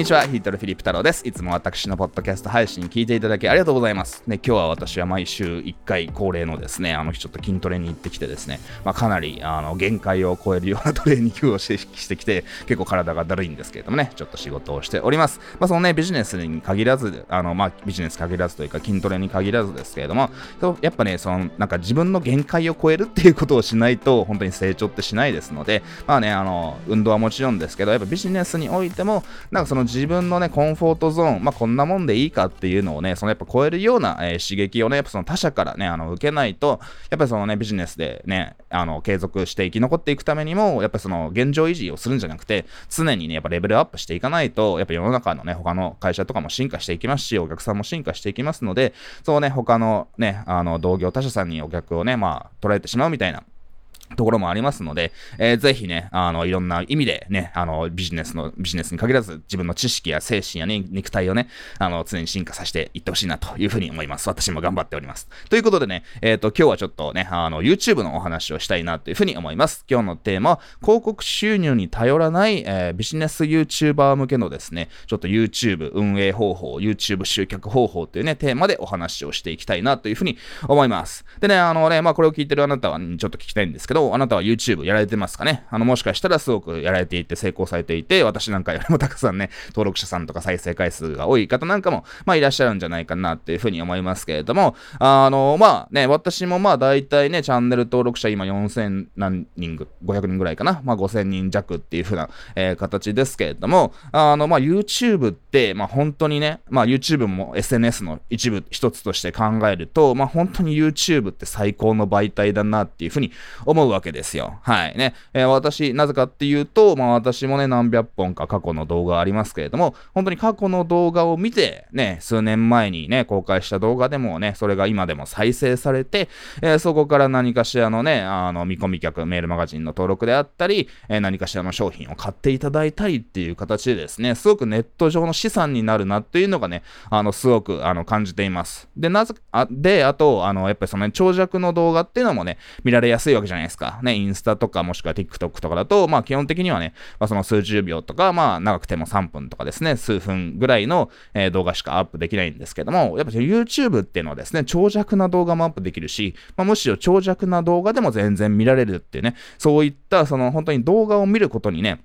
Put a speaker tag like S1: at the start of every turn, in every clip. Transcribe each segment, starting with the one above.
S1: にちは、ヒートルフィリップ太郎です。いつも私のポッドキャスト配信聞いていただきありがとうございます。ね、今日は私は毎週1回恒例のですね、あの日ちょっと筋トレに行ってきてですね、まあ、かなりあの限界を超えるようなトレーニングをしてしてきて、結構体がだるいんですけれどもね、ちょっと仕事をしております。まあ、そのね、ビジネスに限らず、あの、まあ、ビジネス限らずというか筋トレに限らずですけれども、やっぱね、その、なんか自分の限界を超えるっていうことをしないと、本当に成長ってしないですので、まあね、あの、運動はもちろんですけど、やっぱビジネスにおいても、なんかその自分のね、コンフォートゾーン、まあ、こんなもんでいいかっていうのをね、そのやっぱ超えるような、えー、刺激をね、やっぱその他者からね、あの、受けないと、やっぱりそのね、ビジネスでね、あの、継続して生き残っていくためにも、やっぱりその現状維持をするんじゃなくて、常にね、やっぱレベルアップしていかないと、やっぱ世の中のね、他の会社とかも進化していきますし、お客さんも進化していきますので、そうね、他のね、あの、同業他社さんにお客をね、まあ、捉えてしまうみたいな、ところもありますので、えー、ぜひね、あの、いろんな意味でね、あの、ビジネスの、ビジネスに限らず、自分の知識や精神やね、肉体をね、あの、常に進化させていってほしいなというふうに思います。私も頑張っております。ということでね、えっ、ー、と、今日はちょっとね、あの、YouTube のお話をしたいなというふうに思います。今日のテーマは、広告収入に頼らない、えー、ビジネス YouTuber 向けのですね、ちょっと YouTube 運営方法、YouTube 集客方法というね、テーマでお話をしていきたいなというふうに思います。でね、あのね、まあ、これを聞いてるあなたは、ちょっと聞きたいんですけど、あなたは YouTube やられてますかね？あの、もしかしたらすごくやられていて成功されていて、私なんかよりも たくさんね、登録者さんとか再生回数が多い方なんかも、まあいらっしゃるんじゃないかなっていうふうに思いますけれども、あの、まあね、私もまあ大体ね、チャンネル登録者今4000何人、500人ぐらいかな、まあ5000人弱っていうふうな、えー、形ですけれども、あの、まあ YouTube って、まあ本当にね、まあ YouTube も SNS の一部一つとして考えると、まあ本当に YouTube って最高の媒体だなっていうふうに思うわけですよ。はいね。えー、私、なぜかっていうと、まあ私もね、何百本か過去の動画ありますけれども、本当に過去の動画を見て、ね、数年前にね、公開した動画でもね、それが今でも再生されて、えー、そこから何かしらのね、あの、見込み客、メールマガジンの登録であったり、えー、何かしらの商品を買っていただいたりっていう形でですね、すごくネット上の資産になるなっていうのがね、あの、すごく、あの、感じています。で、なぜ、あ、で、あと、あの、やっぱりその、ね、長尺の動画っていうのもね、見られやすいわけじゃないですか。ね、インスタとかもしくは TikTok とかだと、まあ基本的にはね、まあその数十秒とか、まあ長くても3分とかですね、数分ぐらいの、えー、動画しかアップできないんですけども、やっぱ YouTube っていうのはですね、長尺な動画もアップできるし、まあむしろ長尺な動画でも全然見られるっていうね、そういったその本当に動画を見ることにね、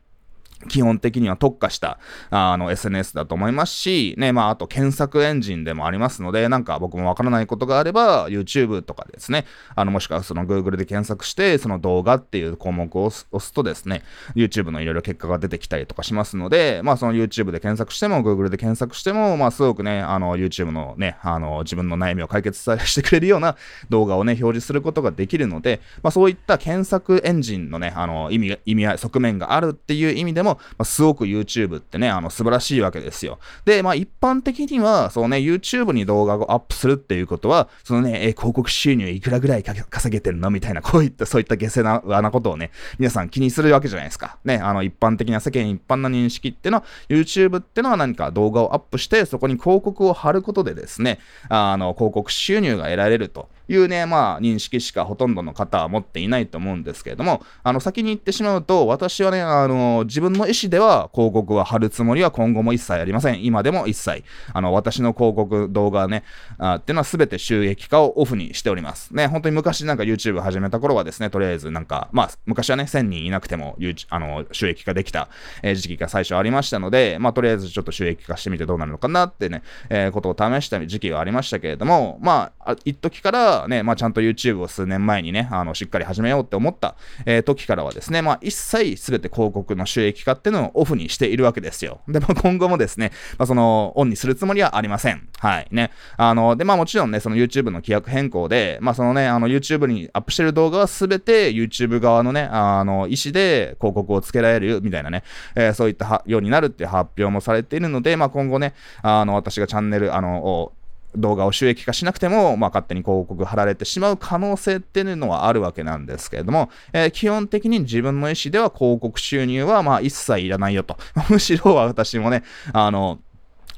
S1: 基本的には特化した、あの、SNS だと思いますし、ね、まあ、あと検索エンジンでもありますので、なんか僕もわからないことがあれば、YouTube とかですね、あの、もしくはその Google で検索して、その動画っていう項目を押すとですね、YouTube のいろいろ結果が出てきたりとかしますので、まあ、その YouTube で検索しても、Google で検索しても、まあ、すごくね、あの、YouTube のね、あの、自分の悩みを解決してくれるような動画をね、表示することができるので、まあ、そういった検索エンジンのね、あの、意味、意味合い、側面があるっていう意味でも、まあ、すごく YouTube ってね、あの、素晴らしいわけですよ。で、まあ、一般的には、そうね、YouTube に動画をアップするっていうことは、そのね、え広告収入いくらぐらい稼げてるのみたいな、こういった、そういった下世な、なことをね、皆さん気にするわけじゃないですか。ね、あの、一般的な世間一般の認識ってのは、YouTube ってのは何か動画をアップして、そこに広告を貼ることでですね、あの、広告収入が得られると。いうね、まあ、認識しかほとんどの方は持っていないと思うんですけれども、あの、先に言ってしまうと、私はね、あの、自分の意思では広告は貼るつもりは今後も一切ありません。今でも一切。あの、私の広告動画ね、あっていうのは全て収益化をオフにしております。ね、本当に昔なんか YouTube 始めた頃はですね、とりあえずなんか、まあ、昔はね、1000人いなくても、あの、収益化できた、え、時期が最初ありましたので、まあ、とりあえずちょっと収益化してみてどうなるのかなってね、えー、ことを試した時期がありましたけれども、まあ、一時からね、まあ、ちゃんと YouTube を数年前にね、あの、しっかり始めようって思った、えー、時からはですね、まあ、一切全て広告の収益化っていうのをオフにしているわけですよ。で、まあ、今後もですね、まあ、その、オンにするつもりはありません。はい。ね。あの、で、まあ、もちろんね、その YouTube の規約変更で、まあ、そのね、あの、YouTube にアップしてる動画は全て YouTube 側のね、あの、意思で広告をつけられるみたいなね、えー、そういったようになるっていう発表もされているので、まあ、今後ね、あの、私がチャンネル、あの、動画を収益化しなくても、まあ、勝手に広告貼られてしまう可能性っていうのはあるわけなんですけれども、えー、基本的に自分の意思では広告収入は、まあ、一切いらないよと。むしろ私もね、あの、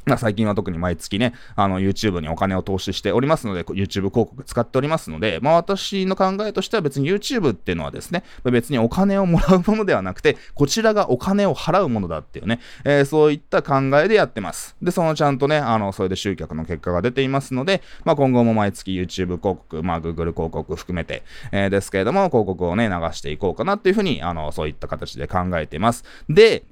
S1: ま、最近は特に毎月ね、あの、YouTube にお金を投資しておりますので、YouTube 広告使っておりますので、まあ、私の考えとしては別に YouTube っていうのはですね、別にお金をもらうものではなくて、こちらがお金を払うものだっていうね、えー、そういった考えでやってます。で、そのちゃんとね、あの、それで集客の結果が出ていますので、まあ、今後も毎月 YouTube 広告、まあ、Google 広告含めて、えー、ですけれども、広告をね、流していこうかなっていうふうに、あの、そういった形で考えています。で、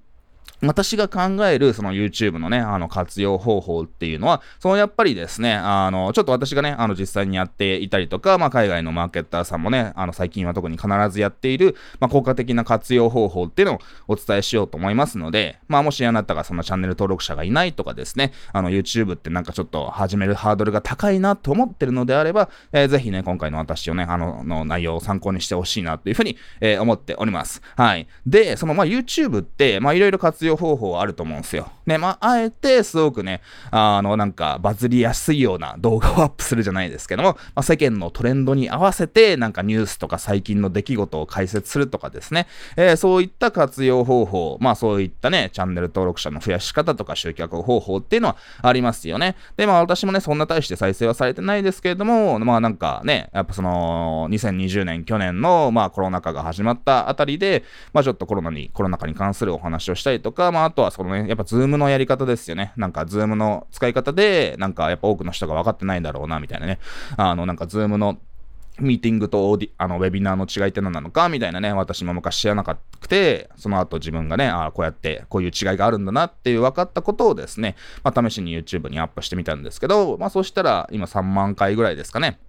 S1: 私が考えるその YouTube のね、あの活用方法っていうのは、そのやっぱりですね、あの、ちょっと私がね、あの実際にやっていたりとか、まあ海外のマーケッターさんもね、あの最近は特に必ずやっている、まあ効果的な活用方法っていうのをお伝えしようと思いますので、まあもしあなたがそのチャンネル登録者がいないとかですね、あの YouTube ってなんかちょっと始めるハードルが高いなと思ってるのであれば、えー、ぜひね、今回の私をね、あの、の内容を参考にしてほしいなというふうに、えー、思っております。はい。で、そのまあ YouTube って、まあいろいろ活用方法はあると思うんですよ。ね、まあ、あえてすごくね、あの、なんかバズりやすいような動画をアップするじゃないですけども、まあ、世間のトレンドに合わせて、なんかニュースとか最近の出来事を解説するとかですね、えー、そういった活用方法、まあそういったね、チャンネル登録者の増やし方とか集客方法っていうのはありますよね。で、まあ私もね、そんな大して再生はされてないですけれども、まあなんかね、やっぱその、2020年、去年の、まあコロナ禍が始まったあたりで、まあちょっとコロナに、コロナ禍に関するお話をしたりとか、まああとはそのね、やっぱ Zoom のやり方ですよね。なんか Zoom の使い方で、なんかやっぱ多くの人が分かってないんだろうな、みたいなね。あの、なんか Zoom のミーティングとオーディあのウェビナーの違いって何なのかみたいなね、私も昔知らなかっくて、その後自分がね、あこうやってこういう違いがあるんだなっていう分かったことをですね、まあ、試しに YouTube にアップしてみたんですけど、まあそしたら今3万回ぐらいですかね。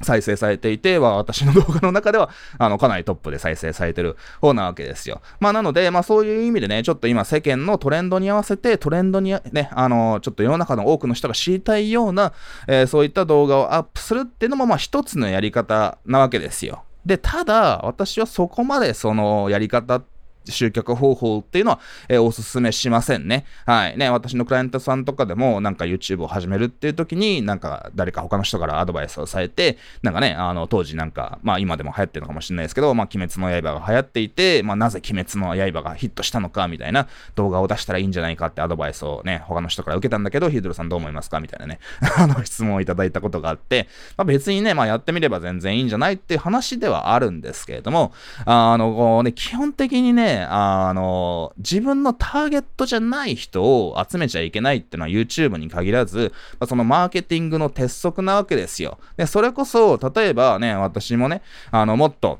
S1: 再生されていて、は私の動画の中では、あの、かなりトップで再生されてる方なわけですよ。まあ、なので、まあ、そういう意味でね、ちょっと今世間のトレンドに合わせて、トレンドにね、あの、ちょっと世の中の多くの人が知りたいような、えー、そういった動画をアップするっていうのも、まあ、一つのやり方なわけですよ。で、ただ、私はそこまでそのやり方って集客方法っていうのは、えー、おすすめしませんね。はい。ね、私のクライアントさんとかでも、なんか YouTube を始めるっていう時に、なんか誰か他の人からアドバイスをされて、なんかね、あの、当時なんか、まあ今でも流行ってるのかもしれないですけど、まあ鬼滅の刃が流行っていて、まあなぜ鬼滅の刃がヒットしたのかみたいな動画を出したらいいんじゃないかってアドバイスをね、他の人から受けたんだけど、ヒードルさんどう思いますかみたいなね、あの質問をいただいたことがあって、まあ別にね、まあやってみれば全然いいんじゃないっていう話ではあるんですけれども、あの、こうね、基本的にね、あの、自分のターゲットじゃない人を集めちゃいけないっていうのは YouTube に限らず、まあ、そのマーケティングの鉄則なわけですよ。で、それこそ、例えばね、私もね、あの、もっと、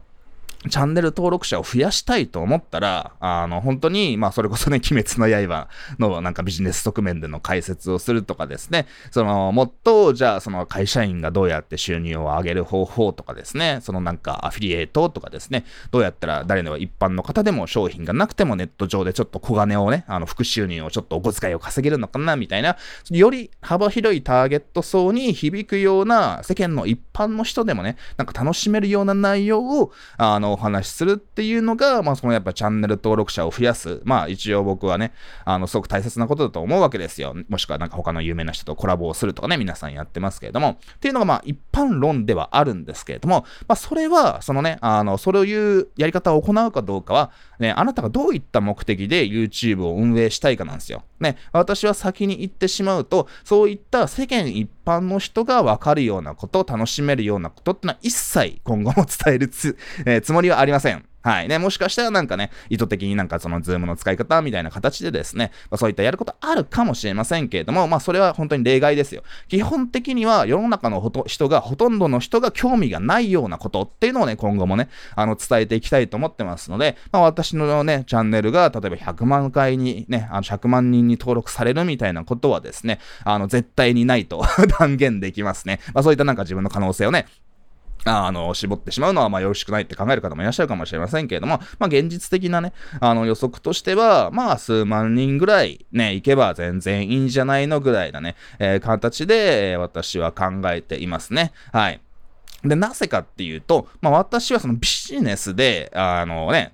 S1: チャンネル登録者を増やしたいと思ったら、あの、本当に、まあ、それこそね、鬼滅の刃のなんかビジネス側面での解説をするとかですね、その、もっと、じゃあ、その会社員がどうやって収入を上げる方法とかですね、そのなんかアフィリエイトとかですね、どうやったら誰の一般の方でも商品がなくてもネット上でちょっと小金をね、あの、副収入をちょっとお小遣いを稼げるのかな、みたいな、より幅広いターゲット層に響くような、世間の一般の人でもね、なんか楽しめるような内容を、あの、お話しするっていうのが、まあ、そのやっぱチャンネル登録者を増やす。まあ、一応僕はね、あの、すごく大切なことだと思うわけですよ。もしくはなんか他の有名な人とコラボをするとかね、皆さんやってますけれども。っていうのがまあ、一般論ではあるんですけれども、まあ、それは、そのね、あの、それをいうやり方を行うかどうかは、ね、あなたがどういった目的で YouTube を運営したいかなんですよ。ね、私は先に言ってしまうと、そういった世間一般の人がわかるようなこと、楽しめるようなことってのは一切今後も伝えるつ,、えー、つもりはありません。はい。ね、もしかしたらなんかね、意図的になんかそのズームの使い方みたいな形でですね、まあ、そういったやることあるかもしれませんけれども、まあそれは本当に例外ですよ。基本的には世の中の人が、ほとんどの人が興味がないようなことっていうのをね、今後もね、あの伝えていきたいと思ってますので、まあ私のね、チャンネルが例えば100万回にね、あの100万人に登録されるみたいなことはですね、あの絶対にないと 断言できますね。まあそういったなんか自分の可能性をね、あの、絞ってしまうのは、まあ、よろしくないって考える方もいらっしゃるかもしれませんけれども、まあ、現実的なね、あの、予測としては、まあ、数万人ぐらいね、行けば全然いいんじゃないのぐらいなね、えー、形で、私は考えていますね。はい。で、なぜかっていうと、まあ、私はそのビジネスで、あのね、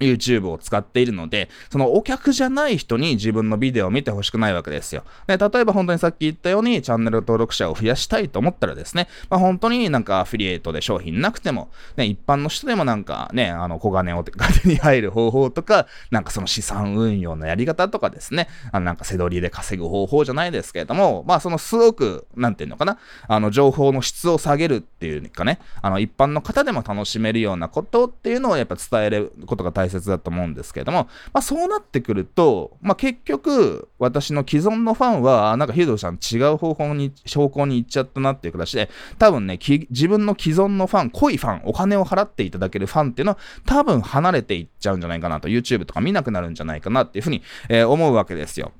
S1: YouTube を使っているので、そのお客じゃない人に自分のビデオを見てほしくないわけですよ。で例えば本当にさっき言ったようにチャンネル登録者を増やしたいと思ったらですね、まあ、本当になんかアフィリエイトで商品なくても、ね、一般の人でもなんかね、あの小金を手に入る方法とか、なんかその資産運用のやり方とかですね、あのなんか背取りで稼ぐ方法じゃないですけれども、まあそのすごく、なんていうのかな、あの情報の質を下げるっていうかね、あの一般の方でも楽しめるようなことっていうのをやっぱ伝えることが大切だと思うんですけれども、まあそうなってくると、まあ結局、私の既存のファンは、なんかヒドさん違う方法に、証拠に行っちゃったなっていう形で、多分ね、自分の既存のファン、濃いファン、お金を払っていただけるファンっていうのは、多分離れていっちゃうんじゃないかなと、YouTube とか見なくなるんじゃないかなっていうふうに、えー、思うわけですよ。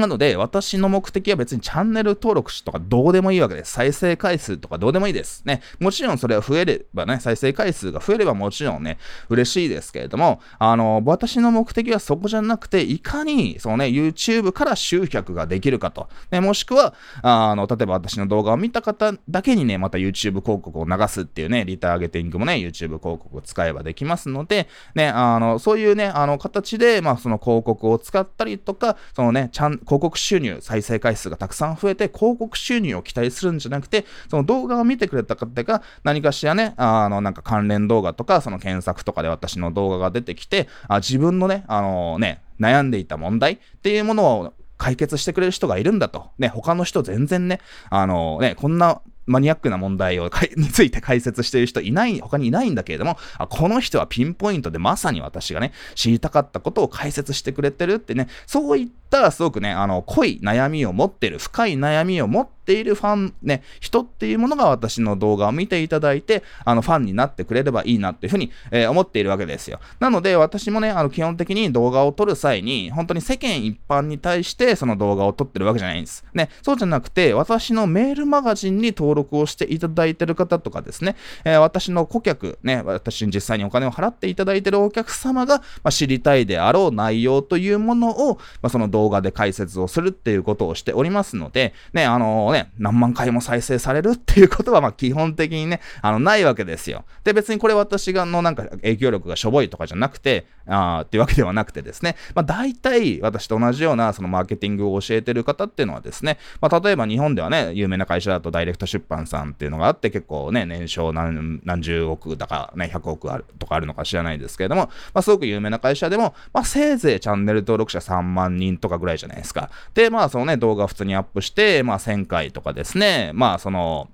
S1: なので、私の目的は別にチャンネル登録とかどうでもいいわけです。再生回数とかどうでもいいです。ね。もちろんそれは増えればね、再生回数が増えればもちろんね、嬉しいですけれども、あの、私の目的はそこじゃなくて、いかに、そのね、YouTube から集客ができるかと。ね、もしくは、あの、例えば私の動画を見た方だけにね、また YouTube 広告を流すっていうね、リターゲティングもね、YouTube 広告を使えばできますので、ね、あの、そういうね、あの、形で、まあ、その広告を使ったりとか、そのね、ちゃん、広告収入、再生回数がたくさん増えて、広告収入を期待するんじゃなくて、その動画を見てくれた方が何かしらね、あの、なんか関連動画とか、その検索とかで私の動画が出てきて、あ自分のね、あのね、悩んでいた問題っていうものを解決してくれる人がいるんだと。ね、他の人全然ね、あのね、こんなマニアックな問題をについて解説している人いない、他にいないんだけれども、あこの人はピンポイントでまさに私がね、知りたかったことを解説してくれてるってね、そういったすごくね、あの、濃い悩みを持ってる、深い悩みを持っているファン、ね、人っていうものが私の動画を見ていただいて、あの、ファンになってくれればいいなっていうふうに、えー、思っているわけですよ。なので、私もね、あの、基本的に動画を撮る際に、本当に世間一般に対してその動画を撮ってるわけじゃないんです。ね、そうじゃなくて、私のメールマガジンに登録をしていただいてる方とかですね、えー、私の顧客、ね、私に実際にお金を払っていただいてるお客様が、まあ、知りたいであろう内容というものを、まあ、その動画で解説をするっていうことをしておりますので、ね、あのね、何万回も再生されるっていうことは、まあ、基本的にね、あの、ないわけですよ。で、別にこれ私がのなんか影響力がしょぼいとかじゃなくて、あっていうわけではなくてですね、まあ、大体私と同じようなそのマーケティングを教えてる方っていうのはですね、まあ、例えば日本ではね、有名な会社だとダイレクト出版さんっていうのがあって結構ね、年商何何十億だかね、100億あるとかあるのか知らないですけれども、まあ、すごく有名な会社でも、まあ、せいぜいチャンネル登録者3万人とかぐらいじゃないですか。で、まあ、そのね、動画普通にアップして、まあ、1000回とかですね、まあ、その、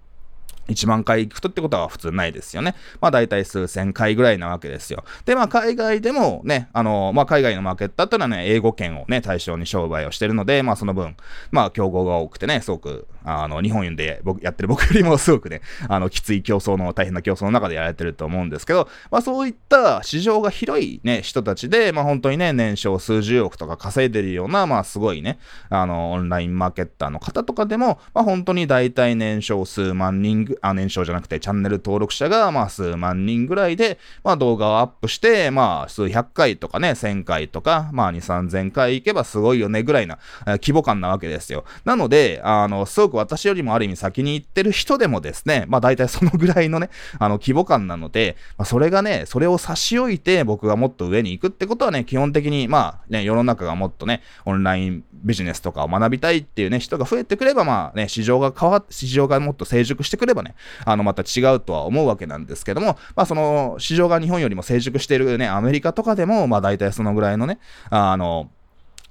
S1: 1万回行くとってことは普通ないですよね。まあ大体数千回ぐらいなわけですよ。で、まあ海外でもね、あの、まあ海外のマーケットだったらね、英語圏をね、対象に商売をしてるので、まあその分、まあ競合が多くてね、すごく、あの、日本で僕やってる僕よりもすごくね、あの、きつい競争の、大変な競争の中でやられてると思うんですけど、まあそういった市場が広いね、人たちで、まあ本当にね、年商数十億とか稼いでるような、まあすごいね、あの、オンラインマーケッターの方とかでも、まあ本当に大体年商数万人あ、年商じゃなくてチャンネル登録者がまあ数万人ぐらいで、まあ動画をアップして、まあ数百回とかね、1000回とか、まあ2、3000回行けばすごいよねぐらいな、えー、規模感なわけですよ。なので、あの、すごく私よりもある意味先に行ってる人でもですね、まあ大体そのぐらいのね、あの規模感なので、まあそれがね、それを差し置いて僕がもっと上に行くってことはね、基本的にまあね、世の中がもっとね、オンラインビジネスとかを学びたいっていうね、人が増えてくれば、まあね、市場が変わっ、市場がもっと成熟してくればね、あの、また違うとは思うわけなんですけども、まあその、市場が日本よりも成熟しているね、アメリカとかでも、まあ大体そのぐらいのね、あの、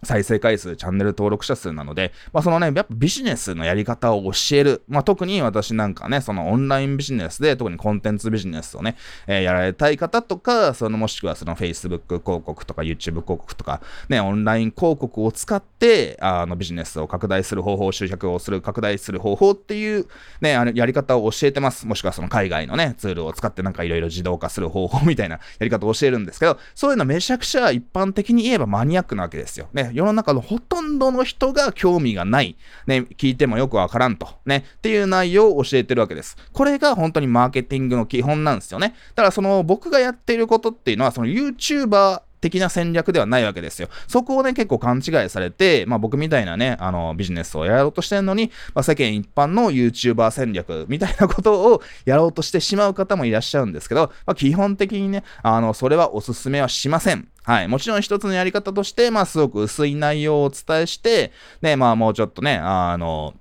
S1: 再生回数、チャンネル登録者数なので、まあそのね、やっぱビジネスのやり方を教える。まあ特に私なんかね、そのオンラインビジネスで、特にコンテンツビジネスをね、えー、やられたい方とか、そのもしくはその Facebook 広告とか YouTube 広告とか、ね、オンライン広告を使って、あのビジネスを拡大する方法、集客をする、拡大する方法っていうね、あのやり方を教えてます。もしくはその海外のね、ツールを使ってなんかいろいろ自動化する方法みたいなやり方を教えるんですけど、そういうのめちゃくちゃ一般的に言えばマニアックなわけですよ。ね、世の中のほとんどの人が興味がない、ね、聞いてもよくわからんと、ね、っていう内容を教えてるわけです。これが本当にマーケティングの基本なんですよね。だからその僕がやっていることっていうのは、その YouTuber 的な戦略ではないわけですよ。そこをね、結構勘違いされて、まあ僕みたいなね、あの、ビジネスをやろうとしてるのに、まあ世間一般の YouTuber 戦略みたいなことをやろうとしてしまう方もいらっしゃるんですけど、まあ基本的にね、あの、それはおすすめはしません。はい。もちろん一つのやり方として、まあすごく薄い内容をお伝えして、ね、まあもうちょっとね、あの、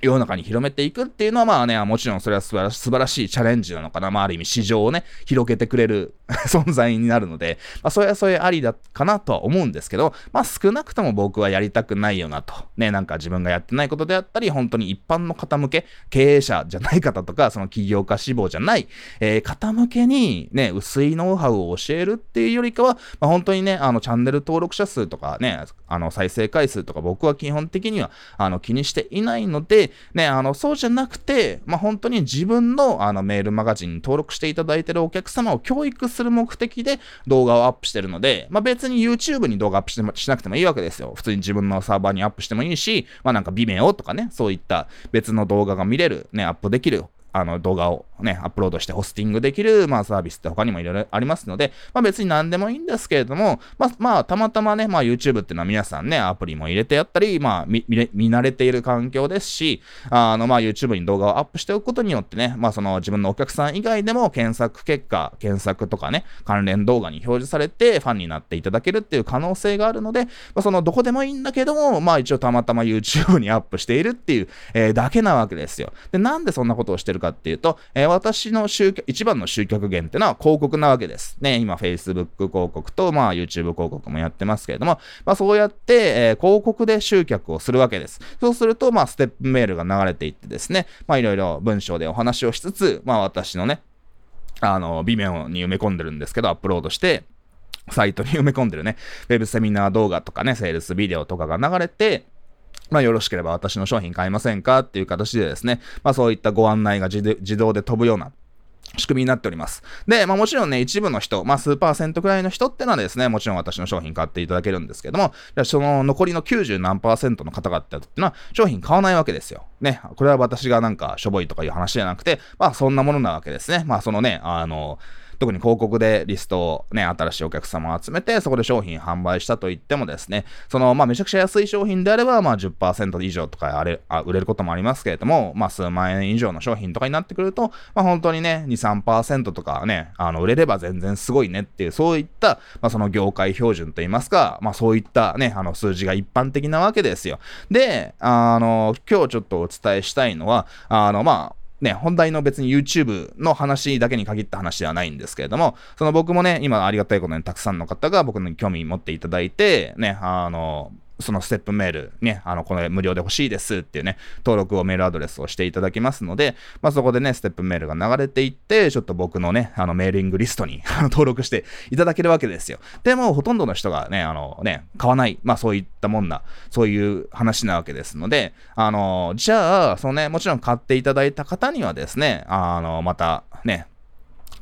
S1: 世の中に広めていくっていうのはまあね、もちろんそれは素晴らしいチャレンジなのかな。まあある意味市場をね、広げてくれる 存在になるので、まあそれはそれありだかなとは思うんですけど、まあ少なくとも僕はやりたくないよなと。ね、なんか自分がやってないことであったり、本当に一般の方向け、経営者じゃない方とか、その起業家志望じゃない、えー、方向けにね、薄いノウハウを教えるっていうよりかは、まあ本当にね、あのチャンネル登録者数とかね、あの再生回数とか僕は基本的にはあの気にしていないので、ね、あの、そうじゃなくて、まあ、本当に自分のあのメールマガジンに登録していただいてるお客様を教育するする目的で動画をアップしてるので、まあ、別に YouTube に動画アップしてしなくてもいいわけですよ。普通に自分のサーバーにアップしてもいいし、まあ、なんか Vimeo とかね、そういった別の動画が見れる、ね、アップできるあの動画をね、アップロードしてホスティングできる、まあ、サービスって他にもいろいろありますので、まあ、別に何でもいいんですけれども、まあ、まあ、たまたまね、まあ、YouTube っていうのは皆さんね、アプリも入れてやったり、まあ、見、見慣れている環境ですし、あの、まあ、YouTube に動画をアップしておくことによってね、まあ、その自分のお客さん以外でも検索結果、検索とかね、関連動画に表示されてファンになっていただけるっていう可能性があるので、まあ、そのどこでもいいんだけども、まあ、一応たまたま YouTube にアップしているっていう、えー、だけなわけですよ。で、なんでそんなことをしてるかかっていうと、えー私の集客、一番の集客源ってのは広告なわけです。ね、今 Facebook 広告と、まあ YouTube 広告もやってますけれども、まあそうやって、えー、広告で集客をするわけです。そうすると、まあステップメールが流れていってですね、まあいろいろ文章でお話をしつつ、まあ私のね、あの、微妙に埋め込んでるんですけど、アップロードして、サイトに埋め込んでるね、ウェブセミナー動画とかね、セールスビデオとかが流れて、まあ、よろしければ私の商品買いませんかっていう形でですね、まあ、そういったご案内が自動で飛ぶような仕組みになっております。で、まあもちろんね、一部の人、まあ数パーセントくらいの人ってのはですね、もちろん私の商品買っていただけるんですけども、その残りの90何パーセントの方々ってのは商品買わないわけですよ。ね、これは私がなんかしょぼいとかいう話じゃなくて、まあそんなものなわけですね。まあそのね、あの、特に広告でリストをね、新しいお客様を集めて、そこで商品販売したといってもですね、その、まあ、めちゃくちゃ安い商品であれば、まあ10%以上とかあれあ売れることもありますけれども、まあ、数万円以上の商品とかになってくると、まあ、本当にね、2、3%とかね、あの、売れれば全然すごいねっていう、そういった、まあ、その業界標準といいますか、まあ、そういったね、あの、数字が一般的なわけですよ。で、あの、今日ちょっとお伝えしたいのは、あの、まあ、ね、本題の別に YouTube の話だけに限った話ではないんですけれども、その僕もね、今ありがたいことにたくさんの方が僕に興味持っていただいて、ね、あの、そのステップメール、ね、あの、この無料で欲しいですっていうね、登録をメールアドレスをしていただきますので、まあ、そこでね、ステップメールが流れていって、ちょっと僕のね、あの、メーリングリストに 登録していただけるわけですよ。でも、ほとんどの人がね、あのね、買わない、まあ、そういったもんな、そういう話なわけですので、あの、じゃあ、そのね、もちろん買っていただいた方にはですね、あの、また、ね、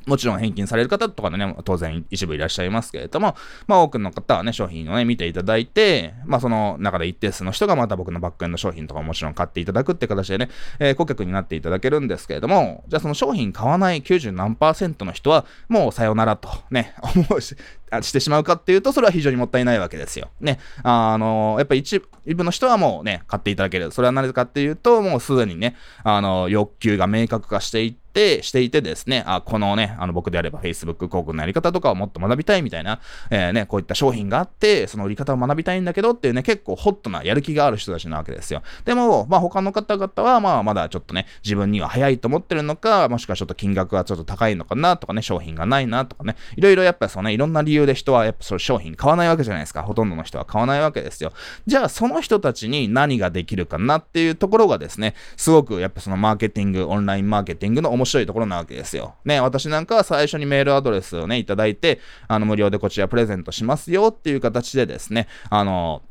S1: もちろん返金される方とかね、当然一部いらっしゃいますけれども、まあ多くの方はね、商品をね、見ていただいて、まあその中で一定数の人がまた僕のバックエンド商品とかもちろん買っていただくって形でね、えー、顧客になっていただけるんですけれども、じゃあその商品買わない90何パーセントの人は、もうさよならとね、思うし、してしまうかっていうと、それは非常にもったいないわけですよ。ね。あの、やっぱり一部の人はもうね、買っていただける。それはなぜかっていうと、もうすでにね、あの、欲求が明確化していって、していてですね、あ、このね、あの僕であれば Facebook 広告のやり方とかをもっと学びたいみたいな、えー、ね、こういった商品があって、その売り方を学びたいんだけどっていうね、結構ホットなやる気がある人たちなわけですよ。でも、まあ他の方々は、まあまだちょっとね、自分には早いと思ってるのか、もしくはちょっと金額がちょっと高いのかなとかね、商品がないなとかね、いろいろやっぱそのね、いろんな理由で人はやっぱその商品買わないわけじゃないですか。ほとんどの人は買わないわけですよ。じゃあその人たちに何ができるかなっていうところがですね、すごくやっぱそのマーケティング、オンラインマーケティングの面白いところなわけですよ。ね、私なんかは最初にメールアドレスをね、いただいて、あの無料でこちらプレゼントしますよっていう形でですね、あの、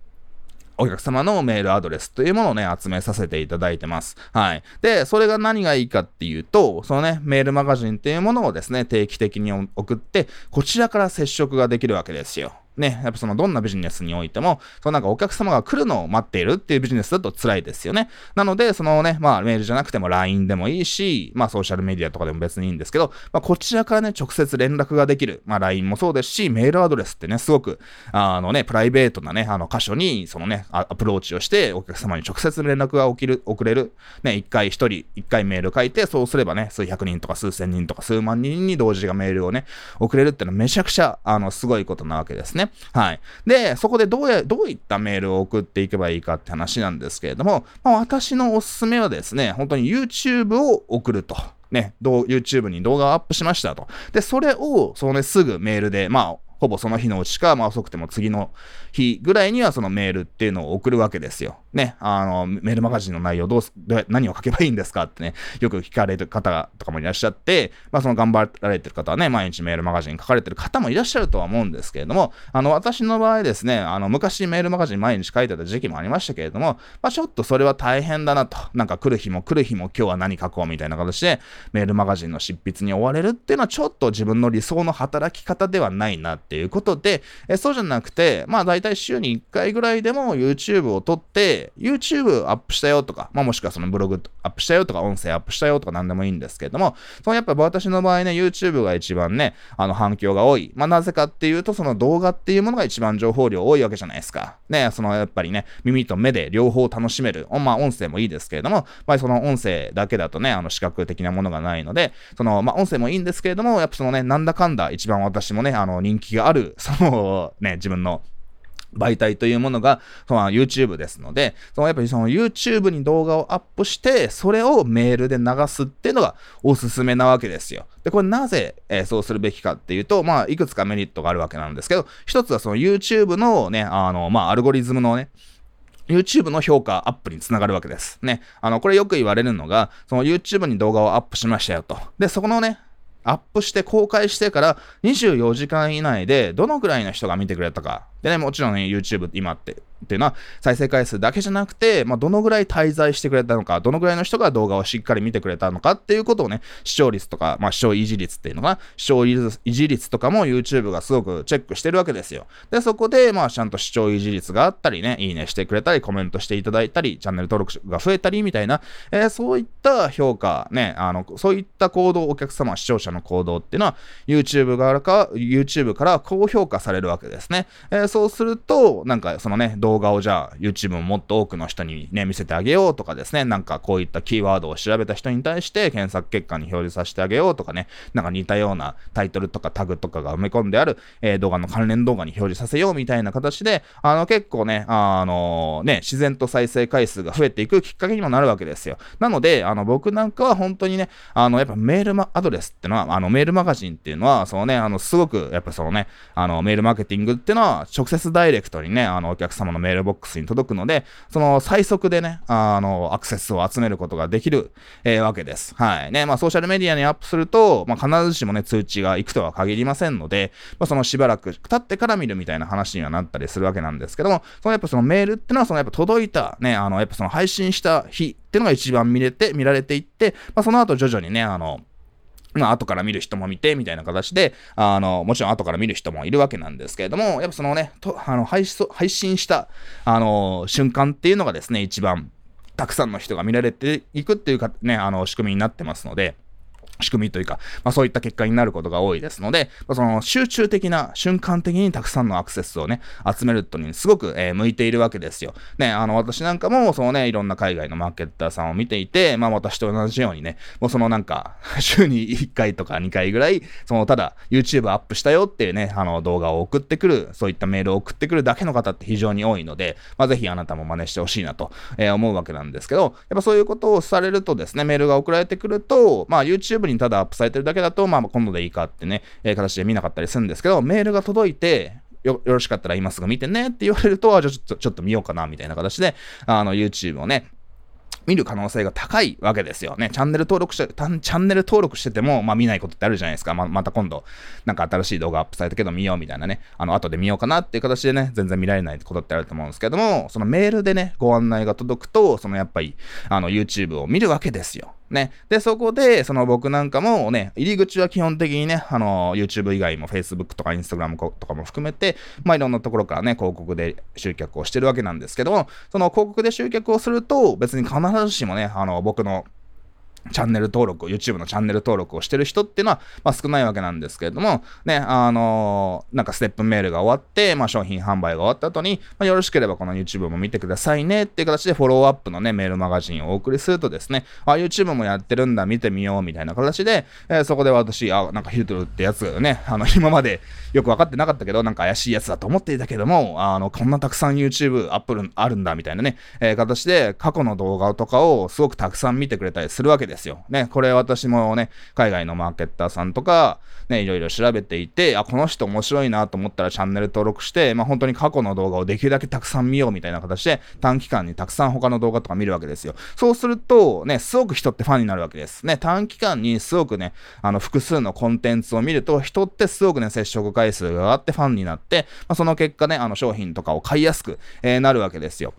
S1: お客様のメールアドレスというものをね、集めさせていただいてます。はい。で、それが何がいいかっていうと、そのね、メールマガジンっていうものをですね、定期的に送って、こちらから接触ができるわけですよ。ね、やっぱそのどんなビジネスにおいても、そのなんかお客様が来るのを待っているっていうビジネスだと辛いですよね。なので、そのね、まあメールじゃなくても LINE でもいいし、まあソーシャルメディアとかでも別にいいんですけど、まあこちらからね、直接連絡ができる。まあ LINE もそうですし、メールアドレスってね、すごく、あのね、プライベートなね、あの箇所に、そのね、アプローチをして、お客様に直接連絡が起きる、送れる。ね、一回一人、一回メール書いて、そうすればね、数百人とか数千人とか数万人に同時がメールをね、送れるってのはめちゃくちゃ、あの、すごいことなわけですね。はい。で、そこでどうや、どういったメールを送っていけばいいかって話なんですけれども、まあ、私のおすすめはですね、本当に YouTube を送ると。ね、YouTube に動画をアップしましたと。で、それを、そのね、すぐメールで、まあ、ほぼその日のうちか、まあ遅くても次の日ぐらいにはそのメールっていうのを送るわけですよ。ね、あの、メールマガジンの内容どうす、何を書けばいいんですかってね、よく聞かれる方とかもいらっしゃって、まあその頑張られてる方はね、毎日メールマガジン書かれてる方もいらっしゃるとは思うんですけれども、あの、私の場合ですね、あの、昔メールマガジン毎日書いてた時期もありましたけれども、まあちょっとそれは大変だなと、なんか来る日も来る日も今日は何書こうみたいな形で、メールマガジンの執筆に追われるっていうのはちょっと自分の理想の働き方ではないなっていうことで、えそうじゃなくて、まあ大体週に1回ぐらいでも YouTube を撮って、YouTube アップしたよとか、まあもしくはそのブログアップしたよとか、音声アップしたよとか何でもいいんですけれども、そのやっぱ私の場合ね、YouTube が一番ね、あの反響が多い。まあなぜかっていうと、その動画っていうものが一番情報量多いわけじゃないですか。ね、そのやっぱりね、耳と目で両方楽しめる。まあ音声もいいですけれども、まあその音声だけだとね、あの視覚的なものがないので、そのまあ音声もいいんですけれども、やっぱそのね、なんだかんだ一番私もね、あの人気がある、そのね、自分の媒体というものが、その YouTube ですので、そのやっぱりその YouTube に動画をアップして、それをメールで流すっていうのがおすすめなわけですよ。で、これなぜ、えー、そうするべきかっていうと、まあ、いくつかメリットがあるわけなんですけど、一つはその YouTube のね、あの、まあ、アルゴリズムのね、YouTube の評価アップにつながるわけです。ね。あの、これよく言われるのが、その YouTube に動画をアップしましたよと。で、そこのね、アップして公開してから24時間以内でどのくらいの人が見てくれたか。でね、もちろんね、YouTube 今ってっていうのは再生回数だけじゃなくて、まあ、どのぐらい滞在してくれたのか、どのぐらいの人が動画をしっかり見てくれたのかっていうことをね、視聴率とか、まあ、視聴維持率っていうのが、視聴維持率とかも YouTube がすごくチェックしてるわけですよ。で、そこで、まあ、ちゃんと視聴維持率があったりね、いいねしてくれたり、コメントしていただいたり、チャンネル登録が増えたりみたいな、えー、そういった評価、ね、あの、そういった行動、お客様、視聴者の行動っていうのは、YouTube 側か、YouTube から高評価されるわけですね。えー、そうすると、なんか、そのね、動画をじゃあ YouTube ももっと多くの人にね、見せてあげようとかですね、なんかこういったキーワードを調べた人に対して検索結果に表示させてあげようとかね、なんか似たようなタイトルとかタグとかが埋め込んである、えー、動画の関連動画に表示させようみたいな形で、あの結構ね、あのね、自然と再生回数が増えていくきっかけにもなるわけですよ。なので、あの僕なんかは本当にね、あのやっぱメールアドレスってのは、あのメールマガジンっていうのは、そのね、あのすごくやっぱそのね、あのメールマーケティングっていうのは直接ダイレクトにね、あのお客様のメールボックスに届くので、その最速でね、あの、アクセスを集めることができる、えー、わけです。はい。ね、まあソーシャルメディアにアップすると、まあ必ずしもね、通知が行くとは限りませんので、まあそのしばらく経ってから見るみたいな話にはなったりするわけなんですけども、そのやっぱそのメールってのは、そのやっぱ届いた、ね、あの、やっぱその配信した日っていうのが一番見れて、見られていって、まあその後徐々にね、あの、後から見る人も見て、みたいな形で、あの、もちろん後から見る人もいるわけなんですけれども、やっぱそのね、とあの配配信した、あの、瞬間っていうのがですね、一番、たくさんの人が見られていくっていうか、ね、あの、仕組みになってますので、仕組みというか、まあそういった結果になることが多いですので、まあ、その集中的な瞬間的にたくさんのアクセスをね、集めるとにすごく、えー、向いているわけですよ。ね、あの私なんかもそのね、いろんな海外のマーケッターさんを見ていて、まあ私と同じようにね、もうそのなんか、週に1回とか2回ぐらい、そのただ YouTube アップしたよっていうね、あの動画を送ってくる、そういったメールを送ってくるだけの方って非常に多いので、まあぜひあなたも真似してほしいなと、えー、思うわけなんですけど、やっぱそういうことをされるとですね、メールが送られてくると、まあ YouTube にただアップされてるだけだと、まあ、今度でいいかってね、えー、形で見なかったりするんですけど、メールが届いて、よ、よろしかったら今すぐ見てねって言われると、じゃあちょっと、ちょっと見ようかな、みたいな形で、あの、YouTube をね、見る可能性が高いわけですよね。チャンネル登録して、チャンネル登録してても、まあ見ないことってあるじゃないですか。ままた今度、なんか新しい動画アップされたけど見ようみたいなね。あの、後で見ようかなっていう形でね、全然見られないことってあると思うんですけども、そのメールでね、ご案内が届くと、そのやっぱり、あの、YouTube を見るわけですよ。ね。で、そこで、その僕なんかもね、入り口は基本的にね、あの、YouTube 以外も Facebook とか Instagram とかも含めて、まあいろんなところからね、広告で集客をしてるわけなんですけども、その広告で集客をすると、別に必ずしもね、あの、僕のチャンネル登録を、YouTube のチャンネル登録をしてる人っていうのは、まあ、少ないわけなんですけれども、ね、あのー、なんかステップメールが終わって、まあ、商品販売が終わった後に、まあ、よろしければこの YouTube も見てくださいねっていう形でフォローアップのね、メールマガジンをお送りするとですね、あ、YouTube もやってるんだ、見てみようみたいな形で、えー、そこで私、あ、なんかヒルトルってやつがね、あの、今までよく分かってなかったけど、なんか怪しいやつだと思っていたけども、あの、こんなたくさん YouTube アップあるんだみたいなね、えー、形で過去の動画とかをすごくたくさん見てくれたりするわけですですよ。ね、これ私もね、海外のマーケッターさんとか、ね、いろいろ調べていて、あ、この人面白いなと思ったらチャンネル登録して、まあ本当に過去の動画をできるだけたくさん見ようみたいな形で、短期間にたくさん他の動画とか見るわけですよ。そうすると、ね、すごく人ってファンになるわけです。ね、短期間にすごくね、あの、複数のコンテンツを見ると、人ってすごくね、接触回数が上がってファンになって、まあ、その結果ね、あの、商品とかを買いやすく、えー、なるわけですよ。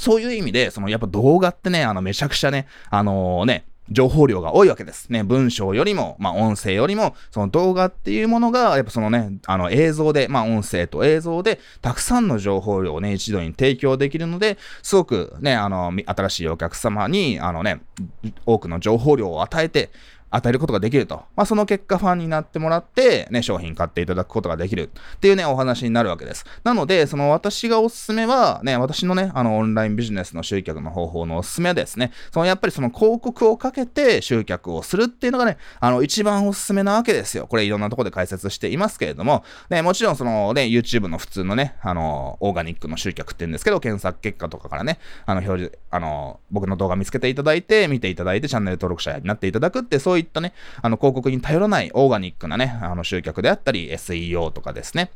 S1: そういう意味で、そのやっぱ動画ってね、あのめちゃくちゃね、あのー、ね、情報量が多いわけです。ね、文章よりも、まあ、音声よりも、その動画っていうものが、やっぱそのね、あの映像で、まあ、音声と映像で、たくさんの情報量をね、一度に提供できるので、すごくね、あの、新しいお客様に、あのね、多くの情報量を与えて、与えることができると。まあ、その結果ファンになってもらって、ね、商品買っていただくことができるっていうね、お話になるわけです。なので、その私がおすすめは、ね、私のね、あの、オンラインビジネスの集客の方法のおすすめはですね、そのやっぱりその広告をかけて集客をするっていうのがね、あの、一番おすすめなわけですよ。これいろんなところで解説していますけれども、ね、もちろんそのね、YouTube の普通のね、あの、オーガニックの集客って言うんですけど、検索結果とかからね、あの、表示、あの、僕の動画見つけていただいて、見ていただいて、チャンネル登録者になっていただくって、そういうったね、あの、広告に頼らないオーガニックなね、あの集客であったり、SEO とかですね。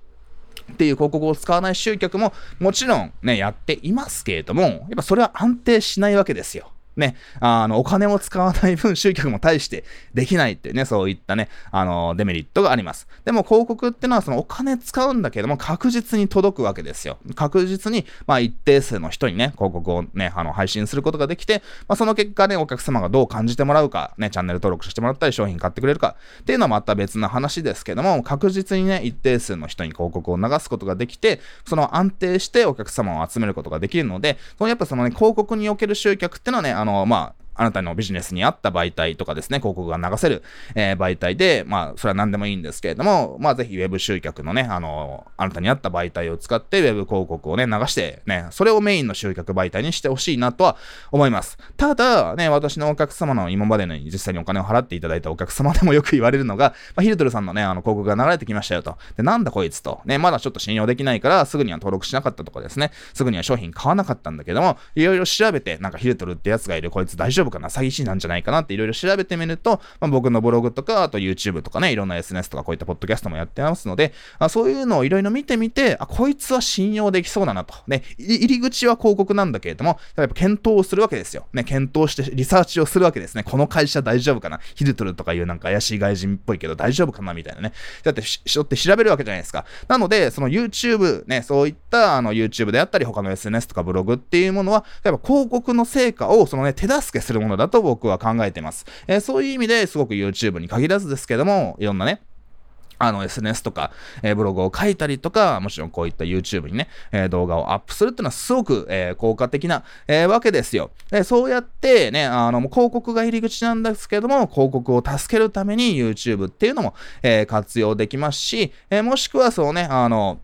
S1: っていう広告を使わない集客ももちろんね、やっていますけれども、やっぱそれは安定しないわけですよ。ね、あの、お金を使わない分集客も大してできないっていうね、そういったね、あの、デメリットがあります。でも広告ってのはそのお金使うんだけども確実に届くわけですよ。確実に、まあ一定数の人にね、広告をね、あの、配信することができて、まあその結果ね、お客様がどう感じてもらうか、ね、チャンネル登録してもらったり商品買ってくれるかっていうのはまた別な話ですけども、確実にね、一定数の人に広告を流すことができて、その安定してお客様を集めることができるので、そのやっぱそのね、広告における集客ってのはね、あの、まあ、あなたのビジネスに合った媒体とかですね、広告が流せる、えー、媒体で、まあ、それは何でもいいんですけれども、まあ、ぜひ Web 集客のね、あの、あなたに合った媒体を使って Web 広告をね、流してね、それをメインの集客媒体にしてほしいなとは思います。ただ、ね、私のお客様の今までの実際にお金を払っていただいたお客様でもよく言われるのが、まあ、ヒルトルさんのね、あの、広告が流れてきましたよと。で、なんだこいつと。ね、まだちょっと信用できないから、すぐには登録しなかったとかですね、すぐには商品買わなかったんだけども、いろいろ調べて、なんかヒルトルってやつがいる、こいつ大丈夫かな詐欺師なんじゃないかなっていろいろ調べてみると、まあ、僕のブログとか、あと YouTube とかね、いろんな SNS とかこういったポッドキャストもやってますので、あそういうのをいろいろ見てみて、あ、こいつは信用できそうだなと。ね、入り口は広告なんだけれども、やっぱ検討をするわけですよ。ね、検討してリサーチをするわけですね。この会社大丈夫かな？ヒルトルとかいうなんか怪しい外人っぽいけど大丈夫かな？みたいなね。だって、人って調べるわけじゃないですか。なので、その YouTube、ね、そういったあの YouTube であったり、他の SNS とかブログっていうものは、やっぱ広告の成果をそのね、手助けするものだと僕は考えてます。えー、そういう意味ですごく YouTube に限らずですけども、いろんなね、あの SNS とか、えー、ブログを書いたりとか、もちろんこういった YouTube にね、えー、動画をアップするっていうのはすごく、えー、効果的な、えわけですよ。でそうやってね、あの、もう広告が入り口なんですけども、広告を助けるために YouTube っていうのも、え活用できますし、えもしくはそうね、あの、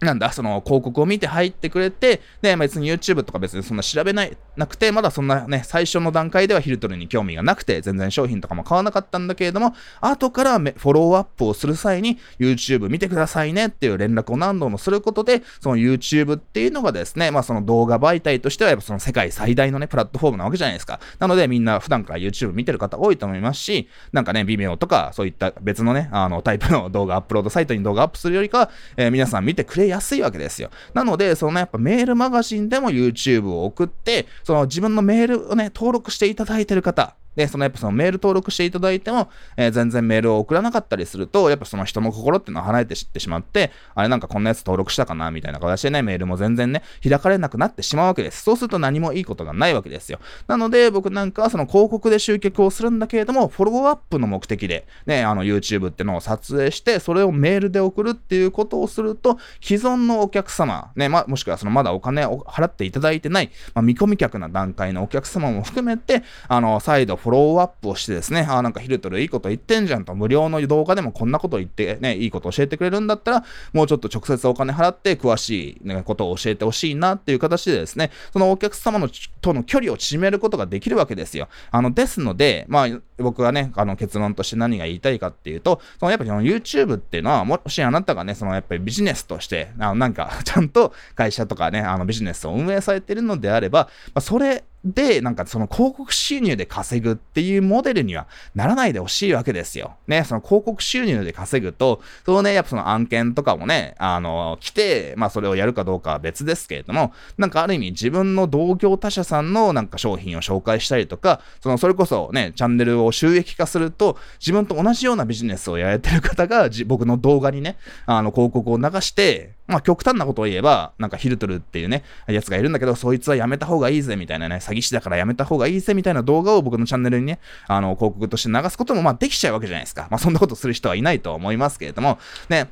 S1: なんだ、その広告を見て入ってくれて、で、別に YouTube とか別にそんな調べない、なくて、まだそんなね、最初の段階ではヒルトルに興味がなくて、全然商品とかも買わなかったんだけれども、後からフォローアップをする際に、YouTube 見てくださいねっていう連絡を何度もすることで、その YouTube っていうのがですね、まあその動画媒体としてはやっぱその世界最大のね、プラットフォームなわけじゃないですか。なのでみんな普段から YouTube 見てる方多いと思いますし、なんかね、Vimeo とかそういった別のね、あのタイプの動画アップロードサイトに動画アップするよりか、えー、皆さん見てくれやすいわけですよ。なので、そのやっぱメールマガジンでも YouTube を送って、その自分のメールをね、登録していただいてる方、で、そのやっぱそのメール登録していただいても、えー、全然メールを送らなかったりすると、やっぱその人の心っていうのは離れて知ってしまって、あれなんかこんなやつ登録したかなみたいな形でね、メールも全然ね、開かれなくなってしまうわけです。そうすると何もいいことがないわけですよ。なので、僕なんかはその広告で集客をするんだけれども、フォローアップの目的で、ね、あの YouTube ってのを撮影して、それをメールで送るっていうことをすると、既存のお客様、ね、ま、もしくはそのまだお金を払っていただいてない、まあ、見込み客な段階のお客様も含めて、あの、再度フォフォローアップをしてですね、ああ、なんかヒルトルいいこと言ってんじゃんと、無料の動画でもこんなこと言ってね、いいこと教えてくれるんだったら、もうちょっと直接お金払って詳しい、ことを教えてほしいなっていう形でですね、そのお客様のとの距離を縮めることができるわけですよ。あの、ですので、まあ、僕がね、あの結論として何が言いたいかっていうと、そのやっぱりその YouTube っていうのは、もしあなたがね、そのやっぱりビジネスとして、あのなんかちゃんと会社とかね、あのビジネスを運営されてるのであれば、まあ、それで、なんかその広告収入で稼ぐっていうモデルにはならないでほしいわけですよ。ね、その広告収入で稼ぐと、そのね、やっぱその案件とかもね、あの、来て、まあそれをやるかどうかは別ですけれども、なんかある意味自分の同業他社さんのなんか商品を紹介したりとか、そのそれこそね、チャンネルを収益化すると、自分と同じようなビジネスをやれてる方が、僕の動画にね、あの広告を流して、まあ極端なことを言えば、なんかヒルトルっていうね、やつがいるんだけど、そいつはやめた方がいいぜみたいなね、詐欺師だからやめた方がいいぜみたいな動画を僕のチャンネルにね、あの広告として流すこともまあできちゃうわけじゃないですか。まあそんなことする人はいないと思いますけれども、ね、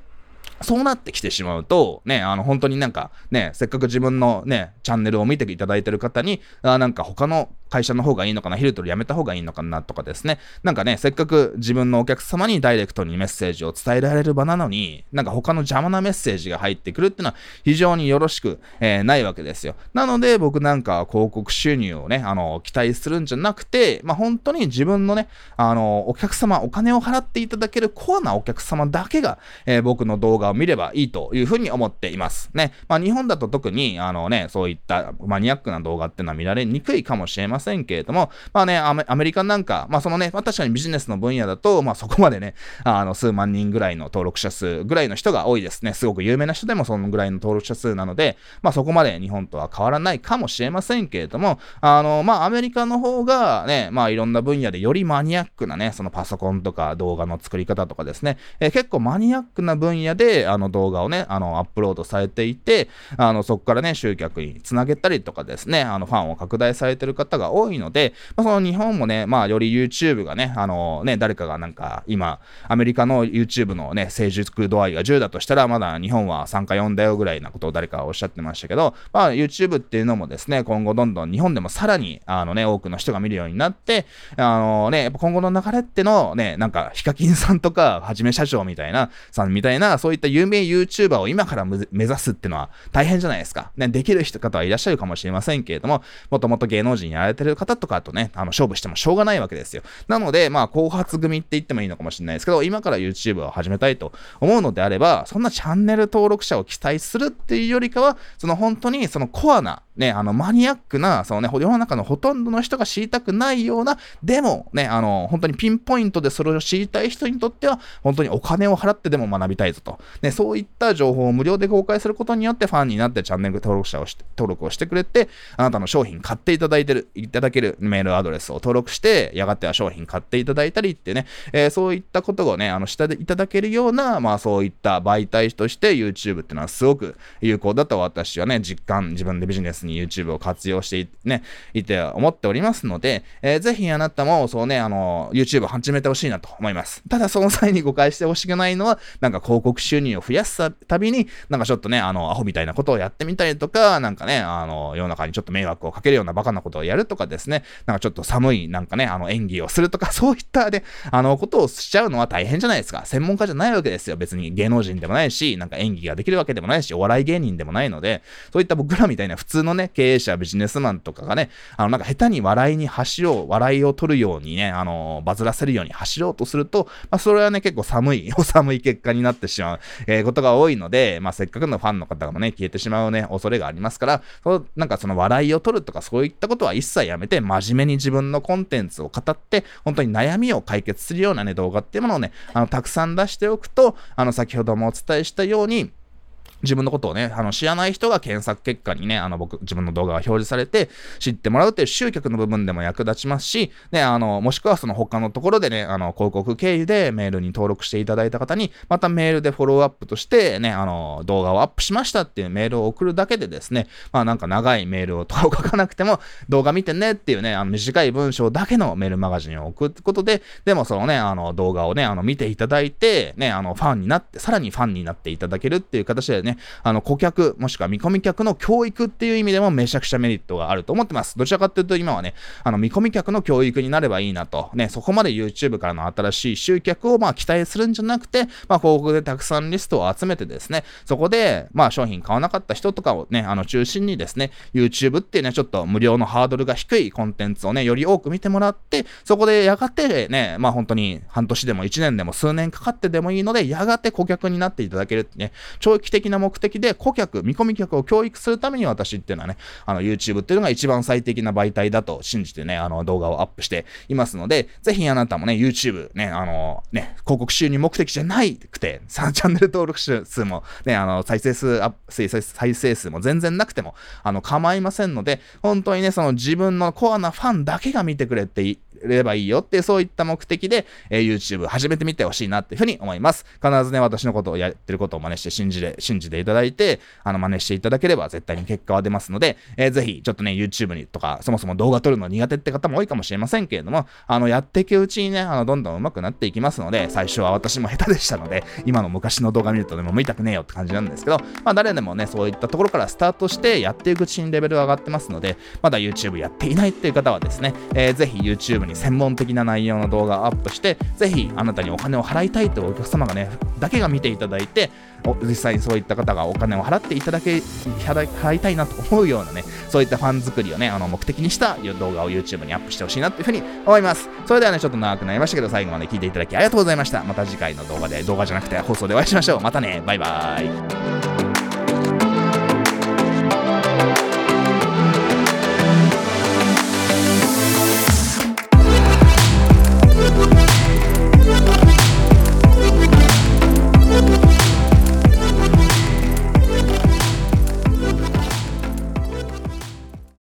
S1: そうなってきてしまうと、ね、あの、本当になんか、ね、せっかく自分のね、チャンネルを見ていただいてる方に、あなんか他の会社の方がいいのかな、ヒルトルやめた方がいいのかなとかですね。なんかね、せっかく自分のお客様にダイレクトにメッセージを伝えられる場なのに、なんか他の邪魔なメッセージが入ってくるっていうのは非常によろしく、えー、ないわけですよ。なので僕なんか広告収入をね、あの、期待するんじゃなくて、まあ本当に自分のね、あの、お客様、お金を払っていただけるコアなお客様だけが、えー、僕の動画を見ればいいというふうに思っています。ね。まあ日本だと特に、あのね、そういったマニアックな動画っていうのは見られにくいかもしれませんませんけれども、まあね、アメアメリカなんか、まあそのね、まあ確かにビジネスの分野だと、まあそこまでね、あの、数万人ぐらいの登録者数ぐらいの人が多いですね。すごく有名な人でもそのぐらいの登録者数なので、まあそこまで日本とは変わらないかもしれませんけれども、あの、まあアメリカの方がね、まあいろんな分野でよりマニアックなね、そのパソコンとか動画の作り方とかですね、えー、結構マニアックな分野で、あの動画をね、あの、アップロードされていて、あの、そこからね、集客につなげたりとかですね、あの、ファンを拡大されてる方が多いので、まあ、その日本もね、まあ、より YouTube がね、あのね、誰かがなんか、今、アメリカの YouTube のね、成熟度合いが10だとしたら、まだ日本は3か4だよぐらいなことを誰かおっしゃってましたけど、まあ、YouTube っていうのもですね、今後どんどん日本でもさらに、あのね、多くの人が見るようになって、あのね、やっぱ今後の流れっての、ね、なんか、ヒカキンさんとか、はじめ社長みたいな、さんみたいな、そういった有名 YouTuber を今から目指すっていうのは大変じゃないですか。ね、できる人方はいらっしゃるかもしれませんけれども、もともと芸能人やられてる方とかとね、あの、勝負してもしょうがないわけですよ。なので、まあ、後発組って言ってもいいのかもしれないですけど、今から YouTube を始めたいと思うのであれば、そんなチャンネル登録者を期待するっていうよりかは、その本当にそのコアな、ね、あの、マニアックな、そのね、世の中のほとんどの人が知りたくないような、でもね、あの、本当にピンポイントでそれを知りたい人にとっては、本当にお金を払ってでも学びたいぞと。ね、そういった情報を無料で公開することによってファンになってチャンネル登録者をして、登録をしてくれて、あなたの商品買っていただいてる、いただけるメールアドレスを登録して、やがては商品買っていただいたりってね、えー、そういったことをね、あの、していただけるような、まあそういった媒体として YouTube ってのはすごく有効だと私はね、実感、自分でビジネスに YouTube を活用してね、いて思っておりますので、えー、ぜひあなたもそうね、あの、YouTube を始めてほしいなと思います。ただその際に誤解してほしくないのは、なんか広告収入を増やすたびに、なんかちょっとね、あの、アホみたいなことをやってみたりとか、なんかね、あの、世の中にちょっと迷惑をかけるようなバカなことをやるとかですね、なんかちょっと寒い、なんかね、あの、演技をするとか、そういったね、あの、ことをしちゃうのは大変じゃないですか。専門家じゃないわけですよ。別に芸能人でもないし、なんか演技ができるわけでもないし、お笑い芸人でもないので、そういった僕らみたいな普通のね、経営者、ビジネスマンとかがね、あの、なんか下手に笑いに走ろう、笑いを取るようにね、あの、バズらせるように走ろうとすると、まあ、それはね、結構寒い、お寒い結果になってしまう、えー、ことが多いので、まあ、せっかくのファンの方がね、消えてしまうね、恐れがありますから、そなんかその笑いを取るとかそういったことは一切やめて、真面目に自分のコンテンツを語って、本当に悩みを解決するようなね、動画っていうものをね、あの、たくさん出しておくと、あの、先ほどもお伝えしたように、自分のことをね、あの、知らない人が検索結果にね、あの、僕、自分の動画が表示されて、知ってもらうっていう集客の部分でも役立ちますし、ね、あの、もしくはその他のところでね、あの、広告経由でメールに登録していただいた方に、またメールでフォローアップとして、ね、あの、動画をアップしましたっていうメールを送るだけでですね、まあなんか長いメールを書かなくても、動画見てねっていうね、あの、短い文章だけのメールマガジンを送ることで、でもそのね、あの、動画をね、あの、見ていただいて、ね、あの、ファンになって、さらにファンになっていただけるっていう形で、ねあの、顧客、もしくは見込み客の教育っていう意味でもめちゃくちゃメリットがあると思ってます。どちらかっていうと今はね、あの、見込み客の教育になればいいなと、ね、そこまで YouTube からの新しい集客をまあ期待するんじゃなくて、まあ広告でたくさんリストを集めてですね、そこで、まあ商品買わなかった人とかをね、あの中心にですね、YouTube っていうね、ちょっと無料のハードルが低いコンテンツをね、より多く見てもらって、そこでやがてね、まあ本当に半年でも1年でも数年かかってでもいいので、やがて顧客になっていただけるってね、長期的なな目的で顧客、見込み客を教育するために私っていうのはね、あの YouTube っていうのが一番最適な媒体だと信じてね、あの動画をアップしていますので、ぜひあなたもね、YouTube ね、あのね、広告収入目的じゃないくて、3チャンネル登録数もね、あの再生数アップ、再生数も全然なくても、あの構いませんので、本当にね、その自分のコアなファンだけが見てくれてればいいよっていう、そういった目的で、えー、YouTube 始めてみてほしいなっていうふうに思います。必ずね、私のことをやってることを真似して信じて、信じていただいて、あの、真似していただければ絶対に結果は出ますので、えー、ぜひ、ちょっとね、YouTube にとか、そもそも動画撮るの苦手って方も多いかもしれませんけれども、あの、やっていくうちにね、あの、どんどん上手くなっていきますので、最初は私も下手でしたので、今の昔の動画見るとね、もう見たくねえよって感じなんですけど、まあ、誰でもね、そういったところからスタートして、やっていくうちにレベルが上がってますので、まだ YouTube やっていないっていう方はですね、えー、ぜひ YouTube に専門的な内容の動画をアップして、ぜひあなたにお金を払いたいというお客様がね、だけが見ていただいて、実際にそういった方がお金を払っていただけ、払いたいなと思うようなね、そういったファン作りをね、あの目的にした動画を YouTube にアップしてほしいなというふうに思います。それではね、ちょっと長くなりましたけど、最後まで聞いていただきありがとうございました。また次回の動画で、動画じゃなくて放送でお会いしましょう。またね、バイバーイ。